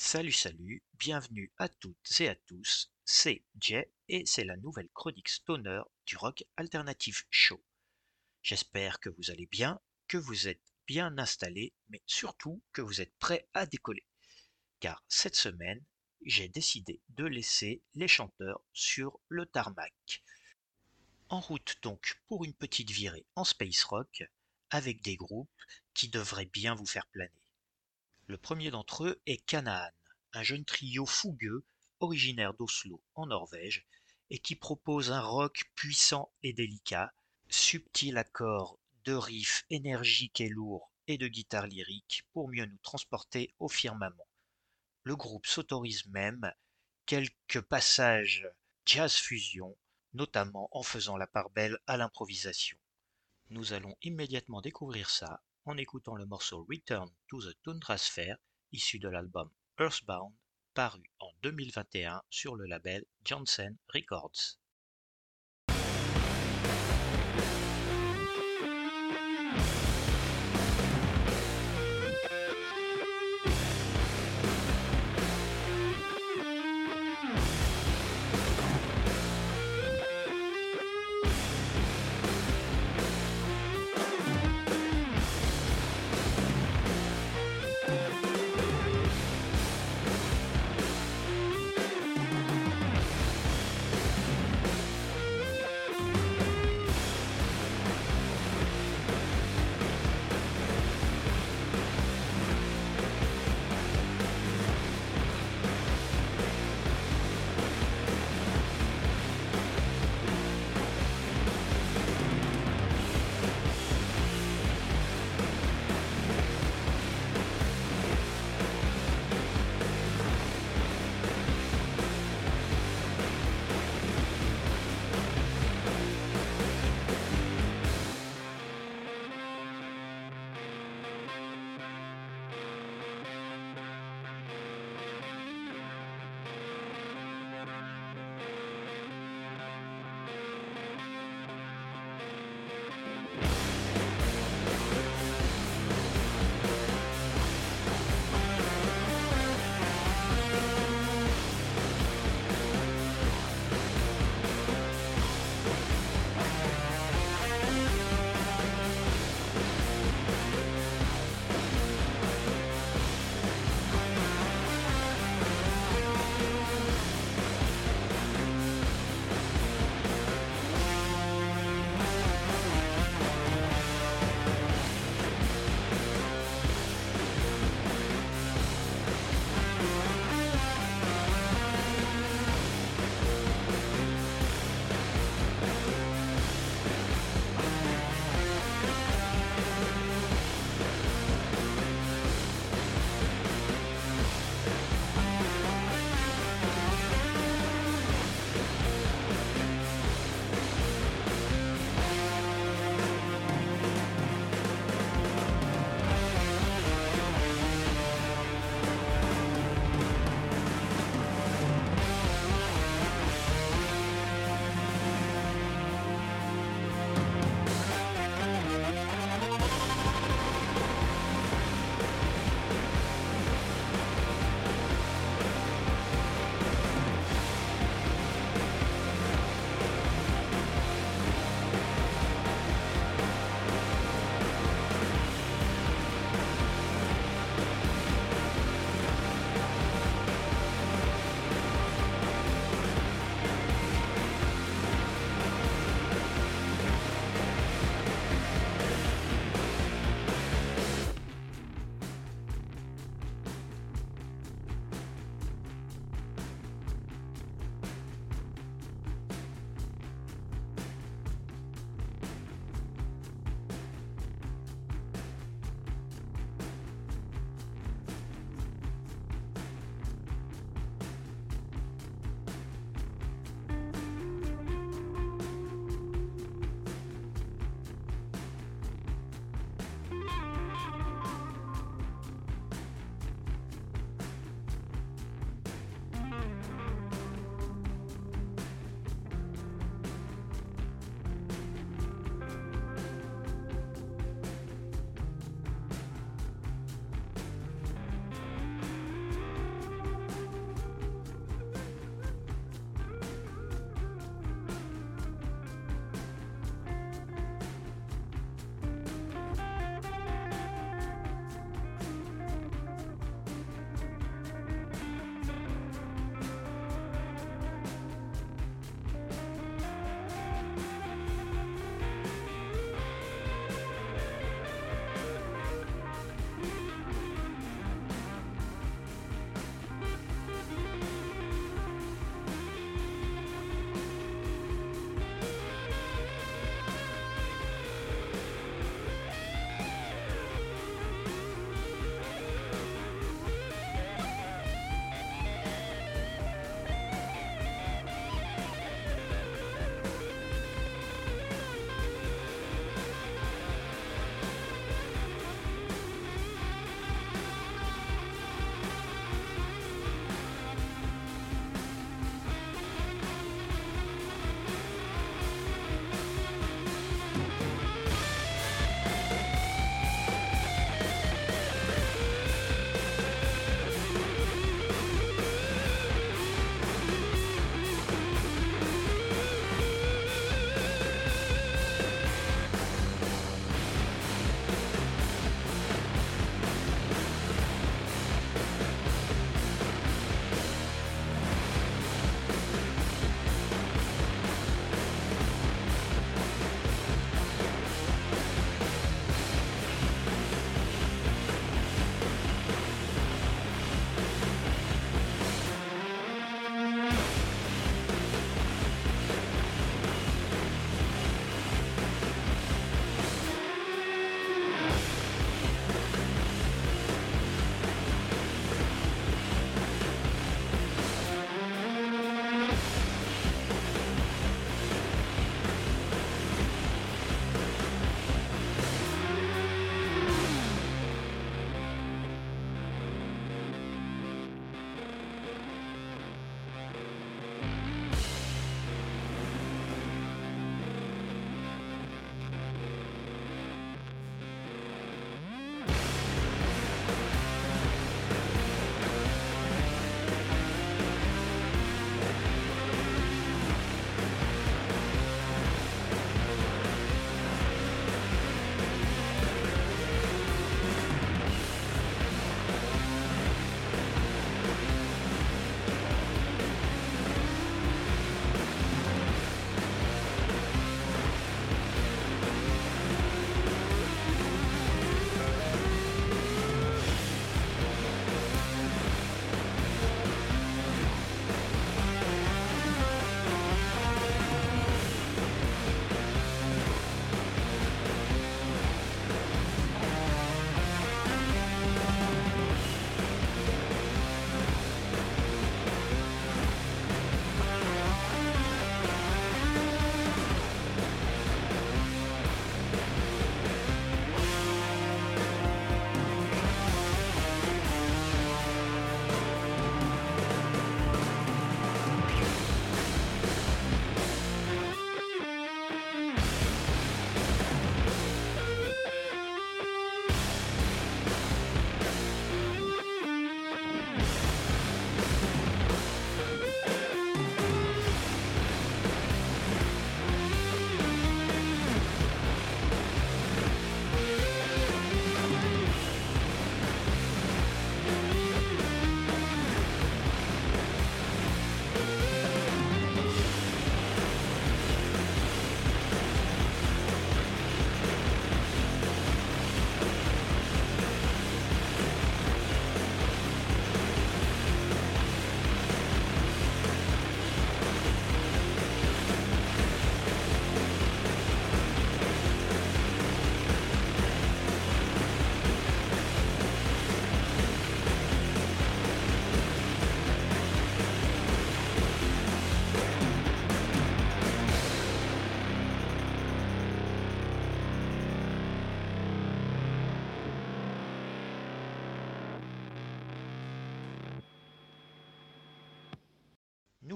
Salut, salut, bienvenue à toutes et à tous, c'est Jay et c'est la nouvelle chronique stoner du rock alternative show. J'espère que vous allez bien, que vous êtes bien installés, mais surtout que vous êtes prêts à décoller. Car cette semaine, j'ai décidé de laisser les chanteurs sur le tarmac. En route donc pour une petite virée en space rock avec des groupes qui devraient bien vous faire planer. Le premier d'entre eux est Canaan, un jeune trio fougueux originaire d'Oslo en Norvège et qui propose un rock puissant et délicat, subtil accord de riffs énergiques et lourds et de guitare lyrique pour mieux nous transporter au firmament. Le groupe s'autorise même quelques passages jazz fusion, notamment en faisant la part belle à l'improvisation. Nous allons immédiatement découvrir ça en écoutant le morceau Return to the Tundra Sphere issu de l'album Earthbound paru en 2021 sur le label Janssen Records.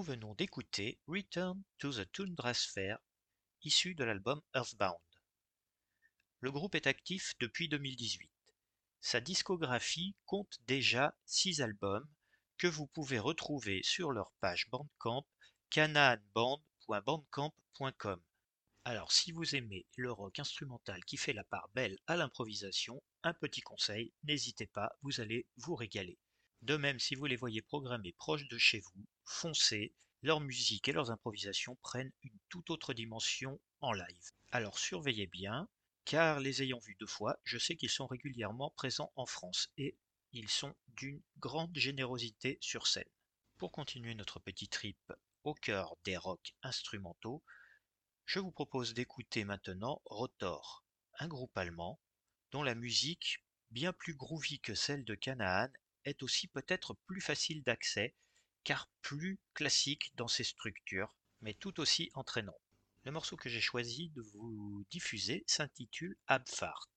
Nous venons d'écouter Return to the Tundra Sphere, issu de l'album Earthbound. Le groupe est actif depuis 2018. Sa discographie compte déjà 6 albums que vous pouvez retrouver sur leur page Bandcamp canaanband.bandcamp.com. Alors si vous aimez le rock instrumental qui fait la part belle à l'improvisation, un petit conseil, n'hésitez pas, vous allez vous régaler. De même, si vous les voyez programmés proches de chez vous, foncez, leur musique et leurs improvisations prennent une toute autre dimension en live. Alors surveillez bien, car les ayant vus deux fois, je sais qu'ils sont régulièrement présents en France et ils sont d'une grande générosité sur scène. Pour continuer notre petit trip au cœur des rocks instrumentaux, je vous propose d'écouter maintenant Rotor, un groupe allemand dont la musique, bien plus groovy que celle de Canaan, est aussi peut-être plus facile d'accès, car plus classique dans ses structures, mais tout aussi entraînant. Le morceau que j'ai choisi de vous diffuser s'intitule Abfahrt.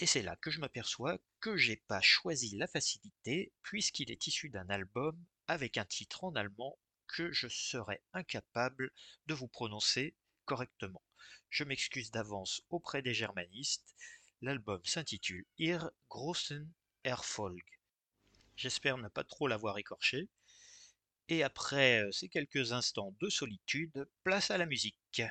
Et c'est là que je m'aperçois que j'ai pas choisi la facilité, puisqu'il est issu d'un album avec un titre en allemand que je serais incapable de vous prononcer correctement. Je m'excuse d'avance auprès des germanistes. L'album s'intitule Ir großen Erfolg. J'espère ne pas trop l'avoir écorché. Et après euh, ces quelques instants de solitude, place à la musique.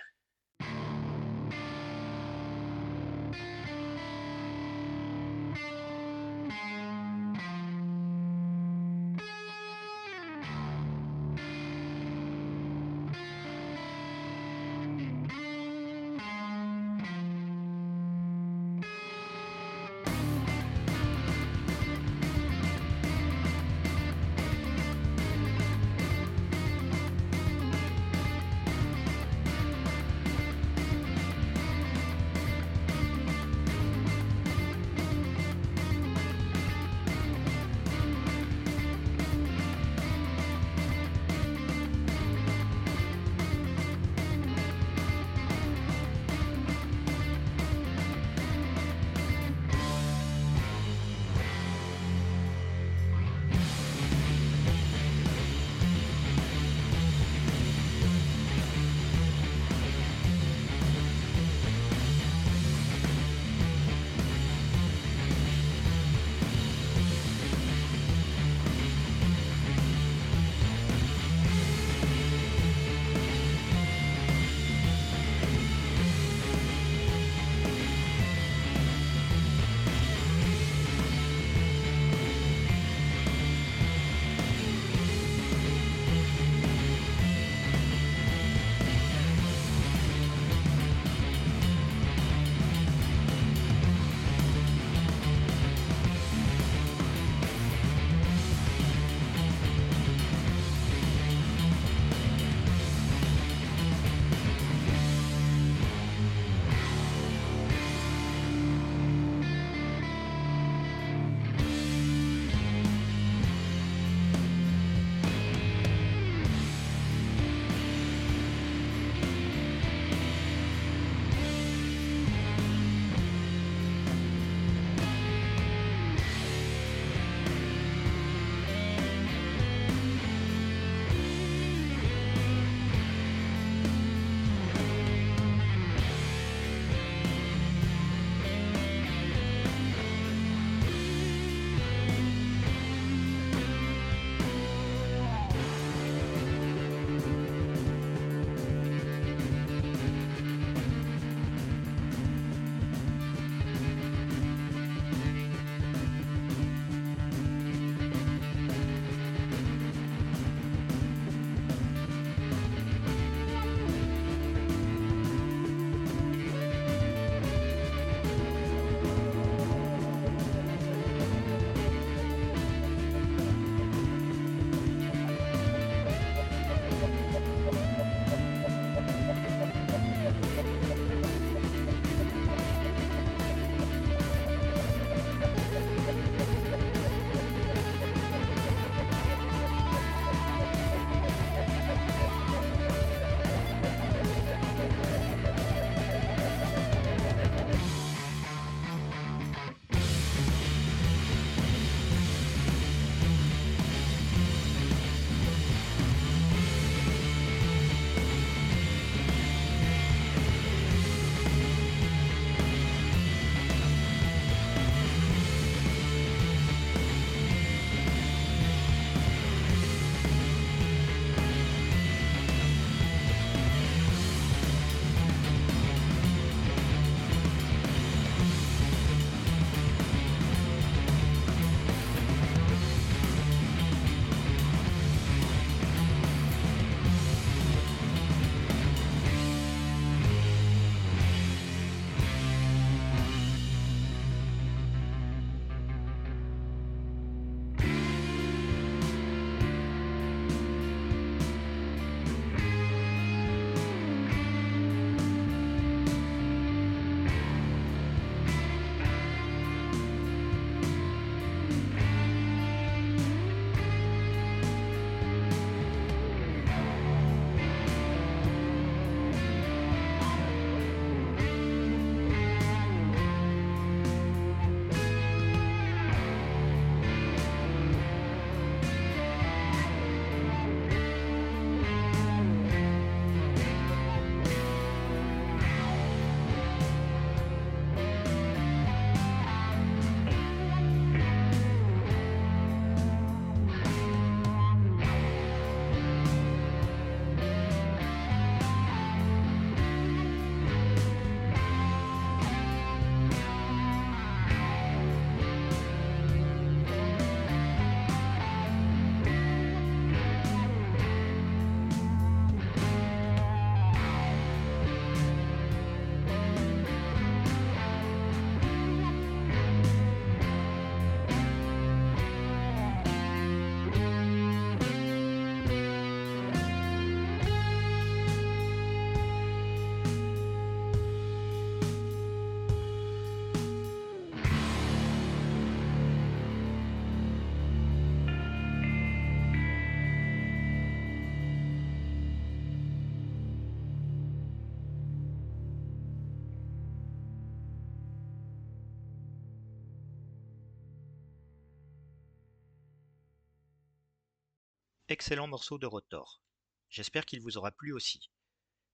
Excellent morceau de Rotor. J'espère qu'il vous aura plu aussi.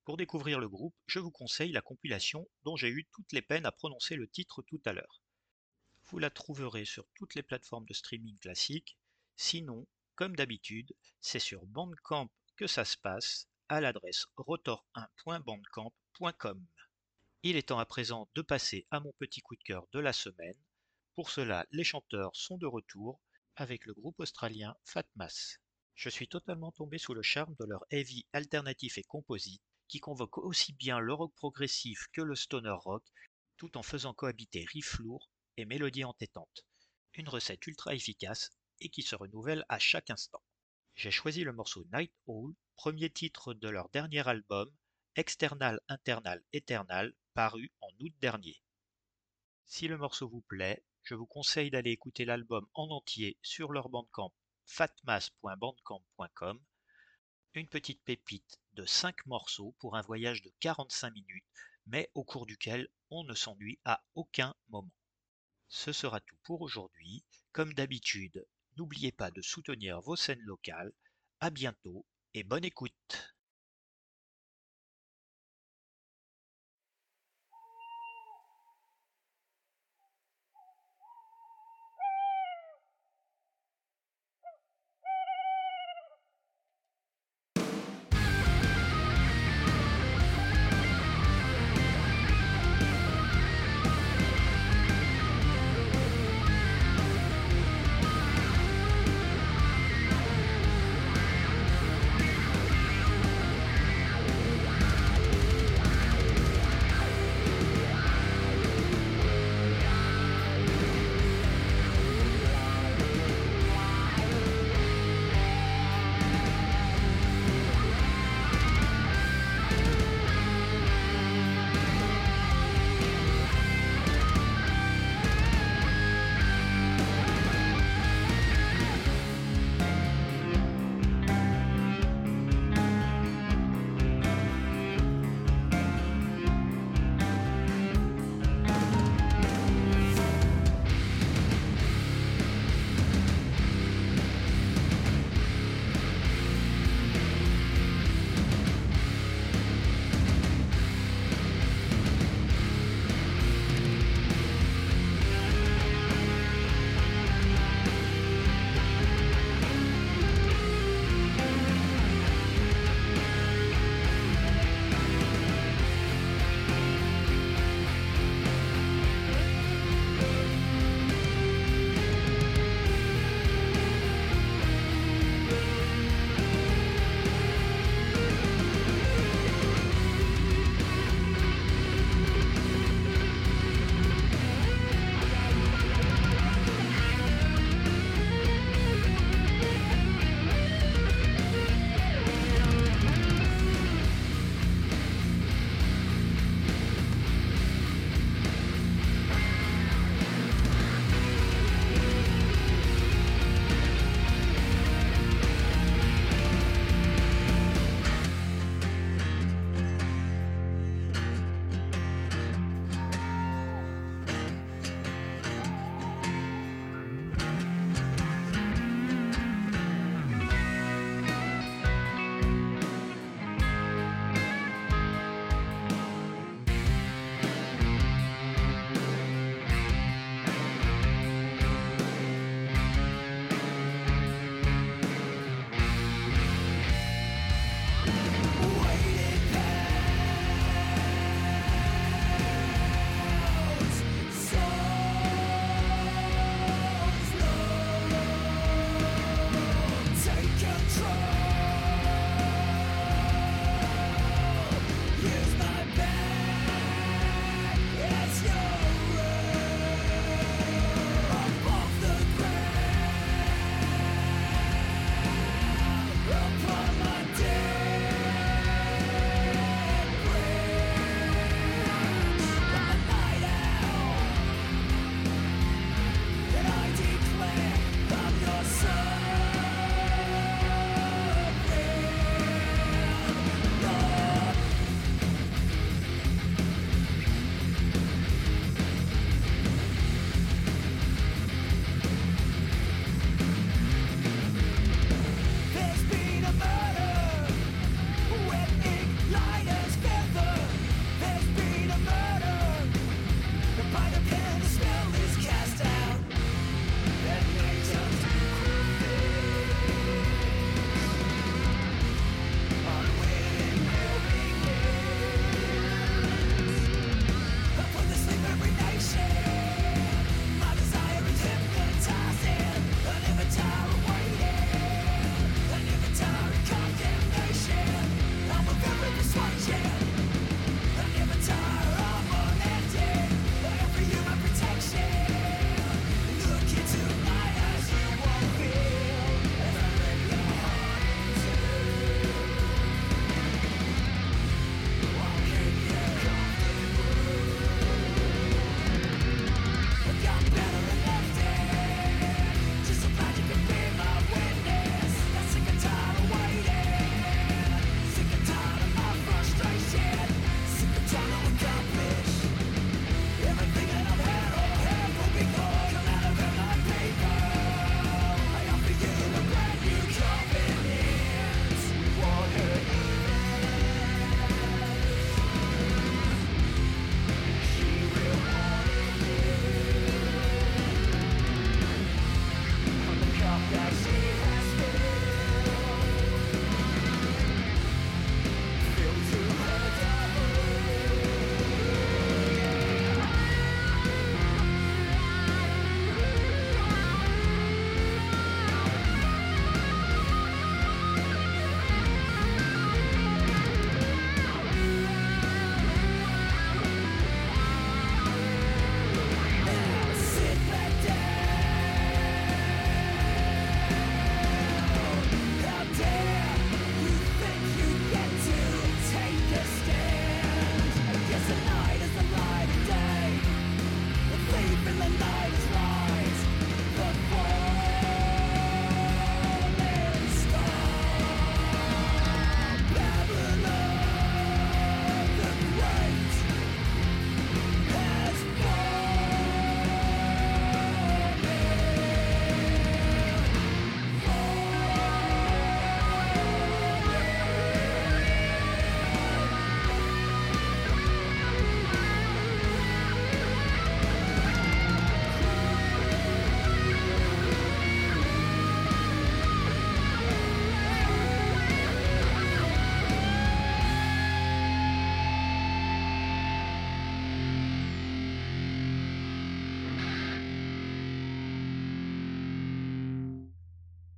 Pour découvrir le groupe, je vous conseille la compilation dont j'ai eu toutes les peines à prononcer le titre tout à l'heure. Vous la trouverez sur toutes les plateformes de streaming classiques. Sinon, comme d'habitude, c'est sur Bandcamp que ça se passe à l'adresse rotor1.bandcamp.com. Il est temps à présent de passer à mon petit coup de cœur de la semaine. Pour cela, les chanteurs sont de retour avec le groupe australien Fatmas. Je suis totalement tombé sous le charme de leur heavy alternatif et composite qui convoque aussi bien le rock progressif que le stoner rock, tout en faisant cohabiter riff lourd et mélodie entêtante. Une recette ultra efficace et qui se renouvelle à chaque instant. J'ai choisi le morceau Night Owl, premier titre de leur dernier album, External Internal Eternal, paru en août dernier. Si le morceau vous plaît, je vous conseille d'aller écouter l'album en entier sur leur bandcamp fatmas.bandcamp.com une petite pépite de 5 morceaux pour un voyage de 45 minutes, mais au cours duquel on ne s'ennuie à aucun moment. Ce sera tout pour aujourd'hui. Comme d'habitude, n'oubliez pas de soutenir vos scènes locales. À bientôt et bonne écoute.